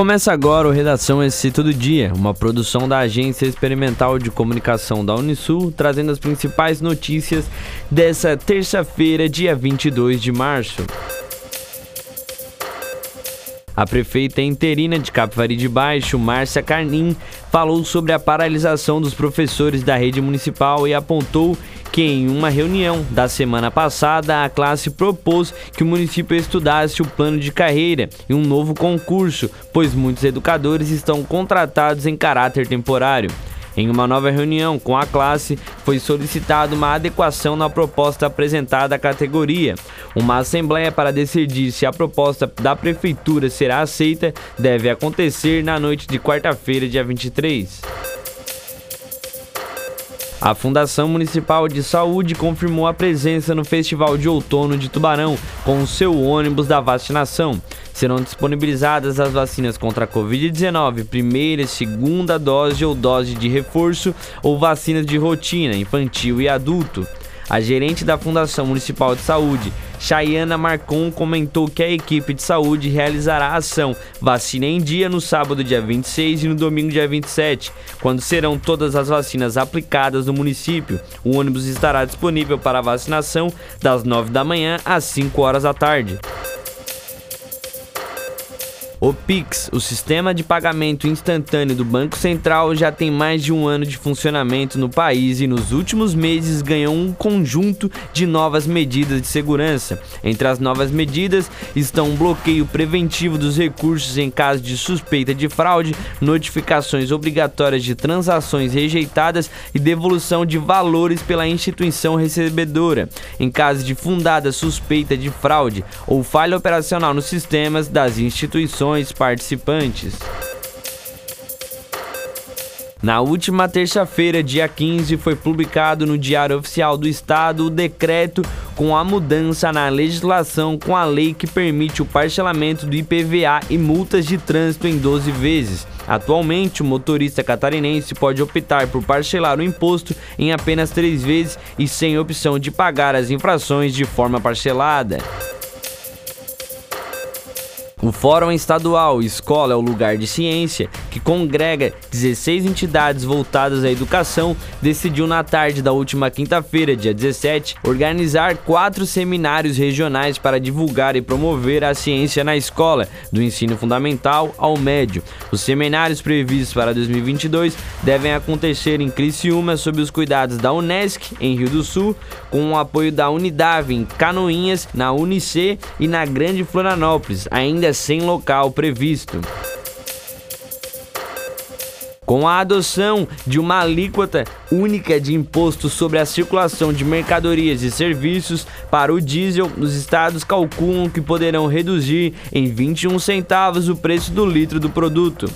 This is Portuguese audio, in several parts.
Começa agora o Redação SC Todo Dia, uma produção da Agência Experimental de Comunicação da Unisul, trazendo as principais notícias dessa terça-feira, dia 22 de março. A prefeita interina de Capivari de Baixo, Márcia Carnim, falou sobre a paralisação dos professores da rede municipal e apontou que em uma reunião da semana passada a classe propôs que o município estudasse o plano de carreira e um novo concurso, pois muitos educadores estão contratados em caráter temporário. Em uma nova reunião com a classe, foi solicitada uma adequação na proposta apresentada à categoria. Uma assembleia para decidir se a proposta da prefeitura será aceita deve acontecer na noite de quarta-feira, dia 23. A Fundação Municipal de Saúde confirmou a presença no Festival de Outono de Tubarão com o seu ônibus da vacinação. Serão disponibilizadas as vacinas contra a Covid-19, primeira e segunda dose ou dose de reforço, ou vacinas de rotina, infantil e adulto. A gerente da Fundação Municipal de Saúde, Chayana Marcon, comentou que a equipe de saúde realizará a ação Vacina em Dia no sábado, dia 26 e no domingo, dia 27, quando serão todas as vacinas aplicadas no município. O ônibus estará disponível para vacinação das 9 da manhã às 5 horas da tarde. O Pix, o sistema de pagamento instantâneo do Banco Central, já tem mais de um ano de funcionamento no país e nos últimos meses ganhou um conjunto de novas medidas de segurança. Entre as novas medidas estão um bloqueio preventivo dos recursos em caso de suspeita de fraude, notificações obrigatórias de transações rejeitadas e devolução de valores pela instituição recebedora, em caso de fundada suspeita de fraude ou falha operacional nos sistemas das instituições participantes. Na última terça-feira, dia 15, foi publicado no Diário Oficial do Estado o decreto com a mudança na legislação com a lei que permite o parcelamento do IPVA e multas de trânsito em 12 vezes. Atualmente, o motorista catarinense pode optar por parcelar o imposto em apenas três vezes e sem opção de pagar as infrações de forma parcelada. O Fórum Estadual Escola é o Lugar de Ciência, que congrega 16 entidades voltadas à educação, decidiu na tarde da última quinta-feira, dia 17, organizar quatro seminários regionais para divulgar e promover a ciência na escola, do ensino fundamental ao médio. Os seminários previstos para 2022 devem acontecer em Criciúma sob os cuidados da Unesc, em Rio do Sul, com o apoio da Unidade em Canoinhas, na Unice e na Grande Florianópolis, ainda sem local previsto. Com a adoção de uma alíquota única de imposto sobre a circulação de mercadorias e serviços para o diesel, os estados calculam que poderão reduzir em 21 centavos o preço do litro do produto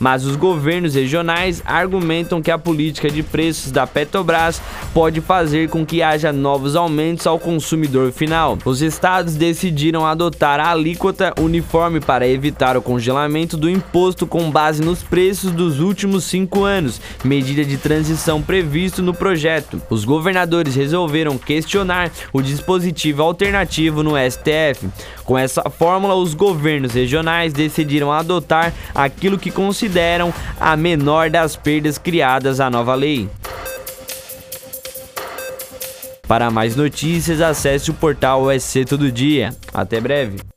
mas os governos regionais argumentam que a política de preços da Petrobras pode fazer com que haja novos aumentos ao consumidor final. Os estados decidiram adotar a alíquota uniforme para evitar o congelamento do imposto com base nos preços dos últimos cinco anos, medida de transição previsto no projeto. Os governadores resolveram questionar o dispositivo alternativo no STF. Com essa fórmula, os governos regionais decidiram adotar aquilo que consideram consideram a menor das perdas criadas à nova lei. Para mais notícias, acesse o portal SC Todo Dia. Até breve.